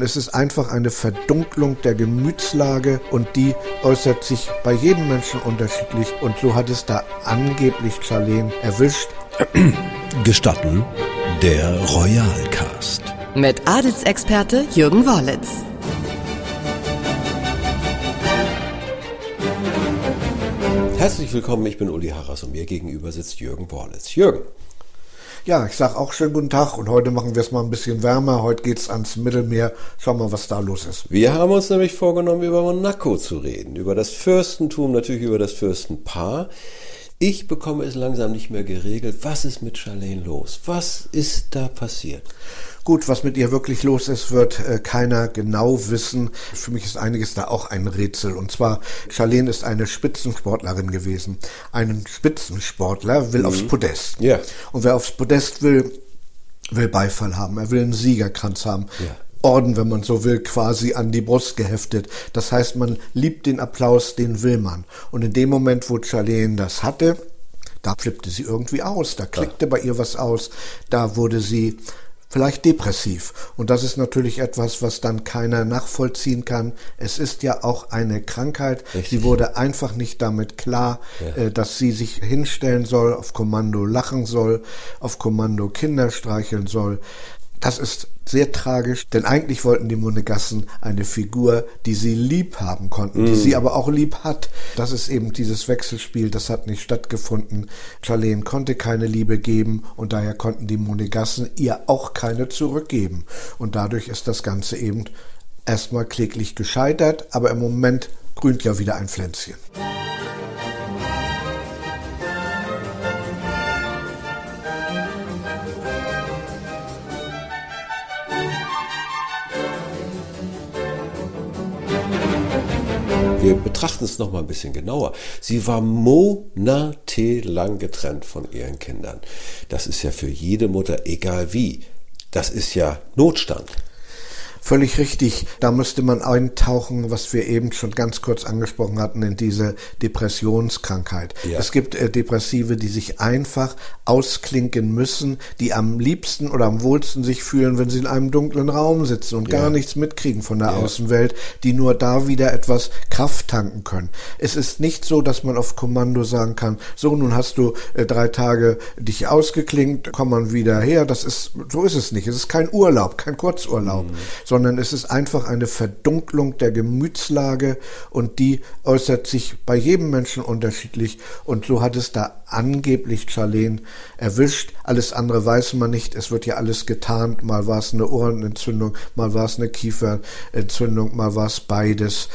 Es ist einfach eine Verdunklung der Gemütslage und die äußert sich bei jedem Menschen unterschiedlich und so hat es da angeblich Charlene erwischt. Gestatten der Royalcast. Mit Adelsexperte Jürgen Worlitz. Herzlich willkommen, ich bin Uli Harras und mir gegenüber sitzt Jürgen Worlitz. Jürgen. Ja, ich sag auch schönen guten Tag und heute machen wir es mal ein bisschen wärmer. Heute geht's ans Mittelmeer. Schauen wir mal, was da los ist. Wir haben uns nämlich vorgenommen, über Monaco zu reden, über das Fürstentum, natürlich über das Fürstenpaar. Ich bekomme es langsam nicht mehr geregelt. Was ist mit Charlene los? Was ist da passiert? Gut, was mit ihr wirklich los ist, wird äh, keiner genau wissen. Für mich ist einiges da auch ein Rätsel. Und zwar, Charlene ist eine Spitzensportlerin gewesen. Ein Spitzensportler will mhm. aufs Podest. Ja. Und wer aufs Podest will, will Beifall haben. Er will einen Siegerkranz haben. Ja. Orden, wenn man so will, quasi an die Brust geheftet. Das heißt, man liebt den Applaus, den will man. Und in dem Moment, wo Charlene das hatte, da flippte sie irgendwie aus, da klickte ja. bei ihr was aus, da wurde sie vielleicht depressiv. Und das ist natürlich etwas, was dann keiner nachvollziehen kann. Es ist ja auch eine Krankheit. Richtig. Sie wurde einfach nicht damit klar, ja. äh, dass sie sich hinstellen soll, auf Kommando lachen soll, auf Kommando Kinder streicheln soll. Das ist sehr tragisch, denn eigentlich wollten die Monegassen eine Figur, die sie lieb haben konnten, mm. die sie aber auch lieb hat. Das ist eben dieses Wechselspiel, das hat nicht stattgefunden. Charlene konnte keine Liebe geben und daher konnten die Monegassen ihr auch keine zurückgeben. Und dadurch ist das Ganze eben erstmal kläglich gescheitert, aber im Moment grünt ja wieder ein Pflänzchen. Wir betrachten es noch mal ein bisschen genauer. Sie war monatelang getrennt von ihren Kindern. Das ist ja für jede Mutter egal wie. Das ist ja Notstand. Völlig richtig. Da müsste man eintauchen, was wir eben schon ganz kurz angesprochen hatten, in diese Depressionskrankheit. Ja. Es gibt äh, Depressive, die sich einfach ausklinken müssen, die am liebsten oder am wohlsten sich fühlen, wenn sie in einem dunklen Raum sitzen und ja. gar nichts mitkriegen von der ja. Außenwelt, die nur da wieder etwas Kraft tanken können. Es ist nicht so, dass man auf Kommando sagen kann, so nun hast du äh, drei Tage dich ausgeklinkt, komm man wieder her. Das ist, so ist es nicht. Es ist kein Urlaub, kein Kurzurlaub, mhm. sondern es ist einfach eine Verdunklung der Gemütslage und die äußert sich bei jedem Menschen unterschiedlich und so hat es da angeblich Charlene erwischt. Alles andere weiß man nicht. Es wird ja alles getarnt. Mal war es eine Ohrenentzündung, mal war es eine Kieferentzündung, mal war es beides,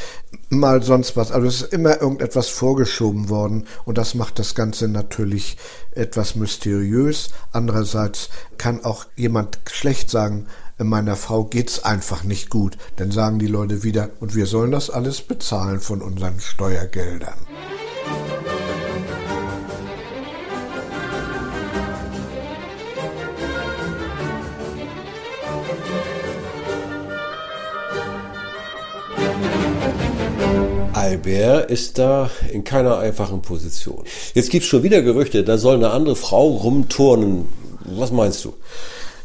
mal sonst was. Also es ist immer irgendetwas vorgeschoben worden und das macht das Ganze natürlich etwas mysteriös. Andererseits kann auch jemand schlecht sagen, meiner Frau geht's einfach nicht gut. Dann sagen die Leute wieder, und wir sollen das alles bezahlen von unseren Steuergeldern. Albert ist da in keiner einfachen Position. Jetzt gibt's schon wieder Gerüchte, da soll eine andere Frau rumturnen. Was meinst du?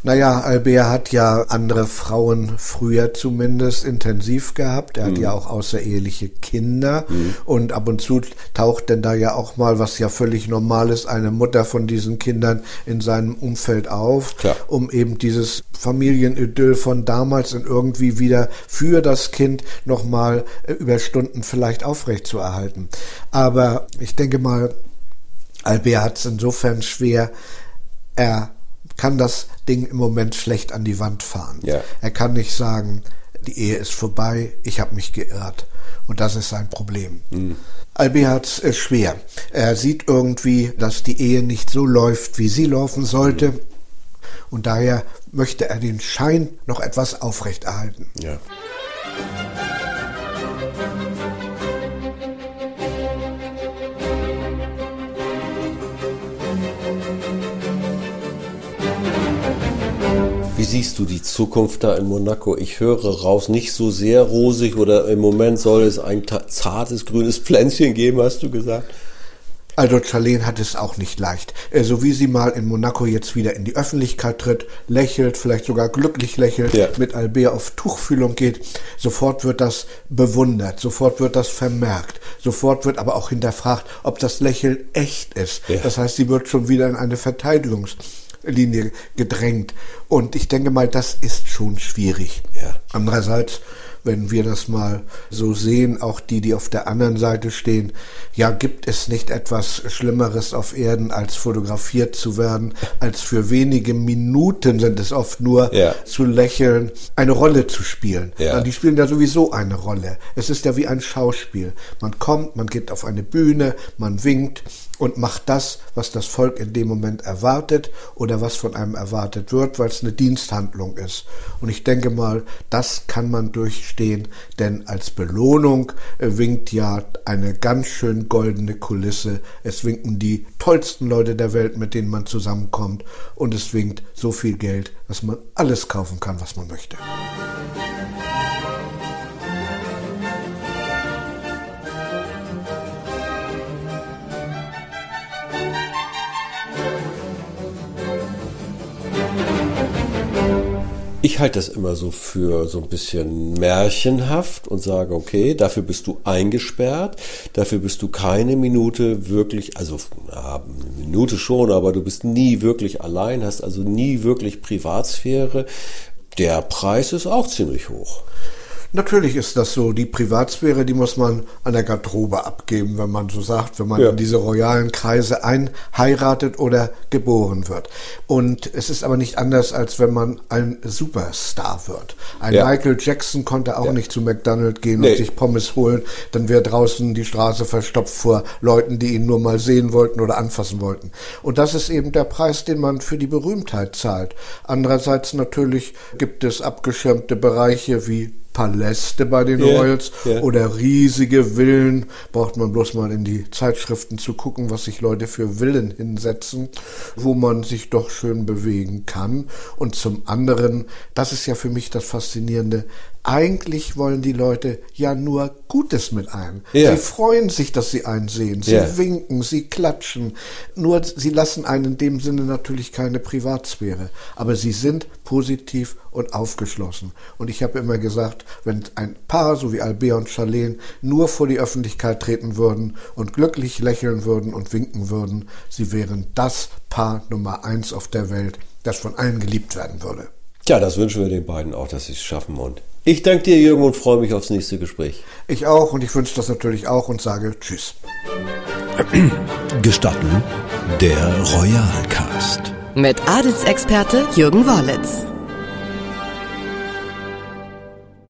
Naja, Albert hat ja andere Frauen früher zumindest intensiv gehabt. Er hat mhm. ja auch außereheliche Kinder mhm. und ab und zu taucht denn da ja auch mal, was ja völlig normal ist, eine Mutter von diesen Kindern in seinem Umfeld auf, Klar. um eben dieses Familienidyll von damals und irgendwie wieder für das Kind nochmal äh, über Stunden vielleicht aufrechtzuerhalten. Aber ich denke mal, Albert hat es insofern schwer, er kann das Ding im Moment schlecht an die Wand fahren. Ja. Er kann nicht sagen, die Ehe ist vorbei, ich habe mich geirrt. Und das ist sein Problem. Mhm. Albi hat es schwer. Er sieht irgendwie, dass die Ehe nicht so läuft, wie sie laufen sollte. Mhm. Und daher möchte er den Schein noch etwas aufrechterhalten. Ja. Siehst du die Zukunft da in Monaco? Ich höre raus, nicht so sehr rosig oder im Moment soll es ein zartes grünes Pflänzchen geben, hast du gesagt? Also Charlene hat es auch nicht leicht. Äh, so wie sie mal in Monaco jetzt wieder in die Öffentlichkeit tritt, lächelt, vielleicht sogar glücklich lächelt, ja. mit Albert auf Tuchfühlung geht, sofort wird das bewundert, sofort wird das vermerkt, sofort wird aber auch hinterfragt, ob das Lächeln echt ist. Ja. Das heißt, sie wird schon wieder in eine Verteidigungslinie gedrängt. Und ich denke mal, das ist schon schwierig. Ja. Andererseits wenn wir das mal so sehen, auch die, die auf der anderen Seite stehen, ja, gibt es nicht etwas Schlimmeres auf Erden, als fotografiert zu werden, als für wenige Minuten sind es oft nur ja. zu lächeln, eine Rolle zu spielen. Ja. Die spielen ja sowieso eine Rolle. Es ist ja wie ein Schauspiel. Man kommt, man geht auf eine Bühne, man winkt, und macht das, was das Volk in dem Moment erwartet oder was von einem erwartet wird, weil es eine Diensthandlung ist. Und ich denke mal, das kann man durchstehen, denn als Belohnung äh, winkt ja eine ganz schön goldene Kulisse. Es winken die tollsten Leute der Welt, mit denen man zusammenkommt und es winkt so viel Geld, dass man alles kaufen kann, was man möchte. Ich halte das immer so für so ein bisschen märchenhaft und sage, okay, dafür bist du eingesperrt, dafür bist du keine Minute wirklich, also eine Minute schon, aber du bist nie wirklich allein, hast also nie wirklich Privatsphäre. Der Preis ist auch ziemlich hoch. Natürlich ist das so. Die Privatsphäre, die muss man an der Garderobe abgeben, wenn man so sagt, wenn man ja. in diese royalen Kreise einheiratet oder geboren wird. Und es ist aber nicht anders, als wenn man ein Superstar wird. Ein ja. Michael Jackson konnte auch ja. nicht zu McDonald's gehen nee. und sich Pommes holen. Dann wäre draußen die Straße verstopft vor Leuten, die ihn nur mal sehen wollten oder anfassen wollten. Und das ist eben der Preis, den man für die Berühmtheit zahlt. Andererseits natürlich gibt es abgeschirmte Bereiche wie Paläste bei den yeah, Royals yeah. oder riesige Villen. Braucht man bloß mal in die Zeitschriften zu gucken, was sich Leute für Villen hinsetzen, wo man sich doch schön bewegen kann. Und zum anderen, das ist ja für mich das Faszinierende, eigentlich wollen die Leute ja nur Gutes mit einem. Ja. Sie freuen sich, dass sie einen sehen. Sie winken, sie klatschen. Nur sie lassen einen in dem Sinne natürlich keine Privatsphäre. Aber sie sind positiv und aufgeschlossen. Und ich habe immer gesagt, wenn ein Paar, so wie Albert und Charlene, nur vor die Öffentlichkeit treten würden und glücklich lächeln würden und winken würden, sie wären das Paar Nummer eins auf der Welt, das von allen geliebt werden würde. Tja, das wünschen wir den beiden auch, dass sie es schaffen. Und ich danke dir, Jürgen, und freue mich aufs nächste Gespräch. Ich auch und ich wünsche das natürlich auch und sage Tschüss. Gestatten der Royalcast. Mit Adelsexperte Jürgen Wollitz.